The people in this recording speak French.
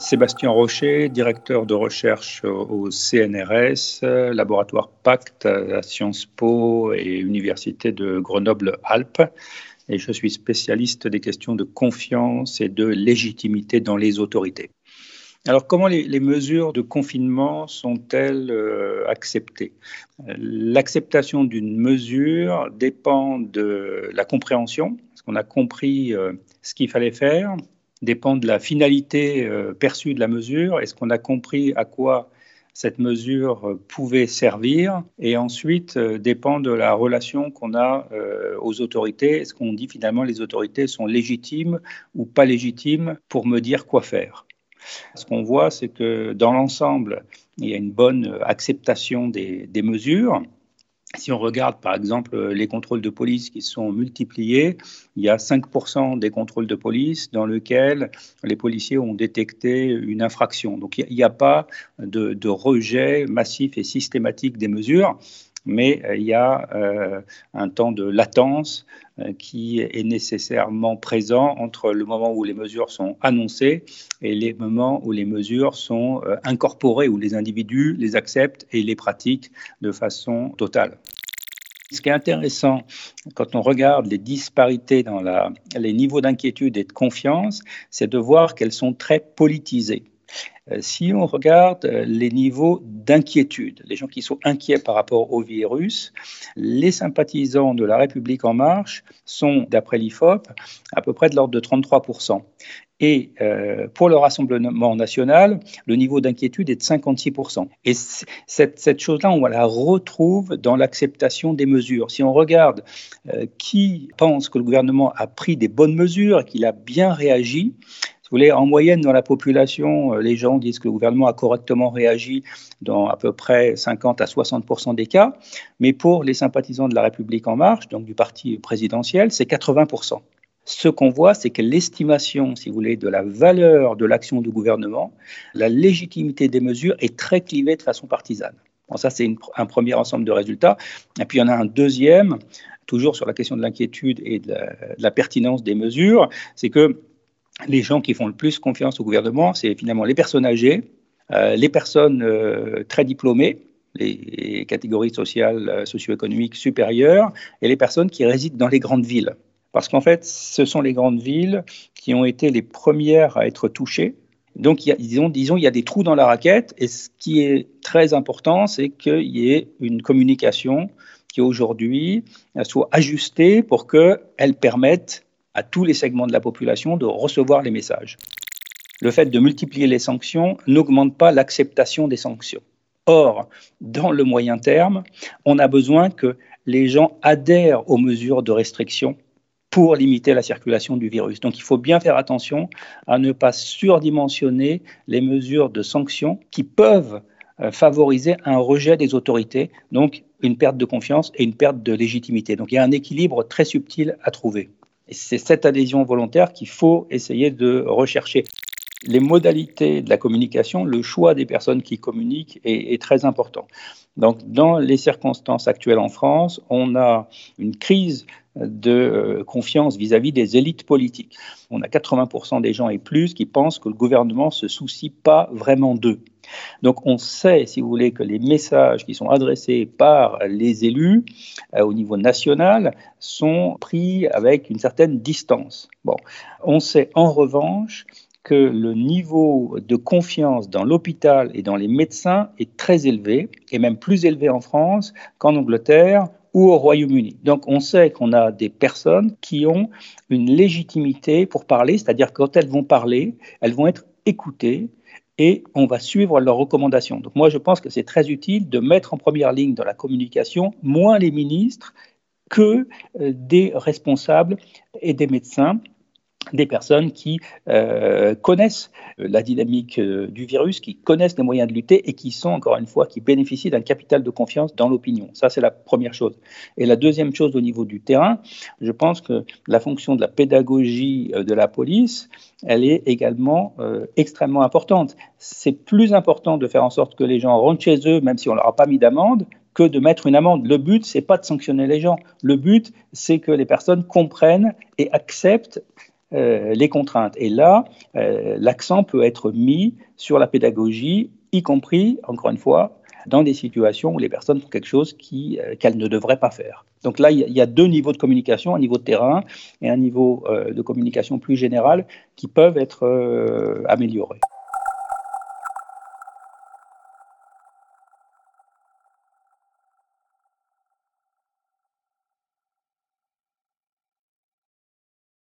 Sébastien Rocher, directeur de recherche au CNRS, laboratoire Pacte à Sciences Po et Université de Grenoble-Alpes. Et je suis spécialiste des questions de confiance et de légitimité dans les autorités. Alors, comment les, mesures de confinement sont-elles euh, acceptées? L'acceptation d'une mesure dépend de la compréhension, est-ce qu'on a compris euh, ce qu'il fallait faire, dépend de la finalité euh, perçue de la mesure. Est-ce qu'on a compris à quoi cette mesure euh, pouvait servir? Et ensuite euh, dépend de la relation qu'on a aux autorités. Est-ce qu'on dit finalement les autorités sont légitimes ou pas légitimes pour me dire quoi faire? Ce qu'on voit, c'est que dans l'ensemble, il y a une bonne acceptation des mesures. Si on regarde par exemple les contrôles de police qui sont multipliés, il y a 5% des contrôles de police dans lesquels les policiers ont détecté une infraction. Donc il n'y a, pas de, de, rejet massif et systématique des mesures mais euh, il y a euh, un temps de latence euh, qui est nécessairement présent entre le moment où les mesures sont annoncées et les moments où les mesures sont incorporées, où les individus les acceptent et les pratiquent de façon totale. Ce qui est intéressant quand on regarde les disparités dans les niveaux d'inquiétude et de confiance, c'est de voir qu'elles sont très politisées. Euh, si on regarde euh, les niveaux d'inquiétude, les gens qui sont inquiets par rapport au virus, les sympathisants de la République en marche sont, d'après l'IFOP, à peu près de l'ordre de 33%. Et euh, pour le Rassemblement national, le niveau d'inquiétude est de 56%. Et cette, cette chose-là, on la retrouve dans l'acceptation des mesures. Si on regarde qui pense que le gouvernement a pris des bonnes mesures et qu'il a bien réagi, vous voulez, en moyenne, dans la population, euh, les gens disent que le gouvernement a correctement réagi dans à peu près 50 à 60% des cas. Mais pour les sympathisants de la République En Marche, donc du parti présidentiel, c'est 80% ce qu'on voit, c'est que l'estimation, si vous voulez, de la valeur de l'action du gouvernement, la légitimité des mesures est très clivée de façon partisane. Bon, ça, c'est un premier ensemble de résultats. Et puis, il y en a un deuxième, toujours sur la question de l'inquiétude et de la pertinence des mesures, c'est que les gens qui font le plus confiance au gouvernement, c'est finalement les personnes âgées, euh, les personnes euh, très diplômées, les catégories sociales, euh, socio-économiques supérieures, et les personnes qui résident dans les grandes villes. Parce qu'en fait, ce sont les grandes villes qui ont été les premières à être touchées. Donc, disons, disons, il y a des trous dans la raquette, et ce qui est très important, c'est qu'il y ait une communication qui aujourd'hui soit ajustée pour qu'elle permette à tous les segments de la population de recevoir les messages. Le fait de multiplier les sanctions n'augmente pas l'acceptation des sanctions. Or, dans le moyen terme, on a besoin que les gens adhèrent aux mesures de restriction pour limiter la circulation du virus. Donc il faut bien faire attention à ne pas surdimensionner les mesures de sanctions qui peuvent euh, favoriser un rejet des autorités, donc une perte de confiance et une perte de légitimité. Donc il y a un équilibre très subtil à trouver. C'est cette adhésion volontaire qu'il faut essayer de rechercher. Les modalités de la communication, le choix des personnes qui communiquent est, très important. Donc, dans les circonstances actuelles en France, on a une crise de euh, confiance vis-à-vis des élites politiques. On a 80% des gens et plus qui pensent que le gouvernement se soucie pas vraiment d'eux. Donc on sait, si vous voulez, que les messages qui sont adressés par les élus euh, au niveau national sont pris avec une certaine distance. Bon, on sait en revanche que le niveau de confiance dans l'hôpital et dans les médecins est très élevé, et même plus élevé en France qu'en Angleterre ou au Royaume-Uni. Donc on sait qu'on a des personnes qui ont une légitimité pour parler, c'est-à-dire quand elles vont parler, elles vont être écoutées, et on va suivre leurs recommandations. Donc moi, je pense que c'est très utile de mettre en première ligne dans la communication moins les ministres que euh, des responsables et des médecins des personnes qui euh, connaissent euh, la dynamique euh, du virus, qui connaissent les moyens de lutter et qui sont, encore une fois, qui bénéficient d'un capital de confiance dans l'opinion. Ça, c'est la première chose. Et la deuxième chose au niveau du terrain, je pense que la fonction de la pédagogie de la police, elle est également extrêmement importante. C'est plus important de faire en sorte que les gens rentrent chez eux, même si on leur a pas mis d'amende, que de mettre une amende. Le but, c'est pas de sanctionner les gens. Le but, c'est que les personnes comprennent et acceptent les contraintes. Et là, l'accent peut être mis sur la pédagogie, y compris, encore une fois, dans des situations où les personnes font quelque chose qu'elles ne devraient pas faire. Donc là, il y, a deux niveaux de communication, un niveau de terrain et un niveau de communication plus général qui peuvent être améliorés.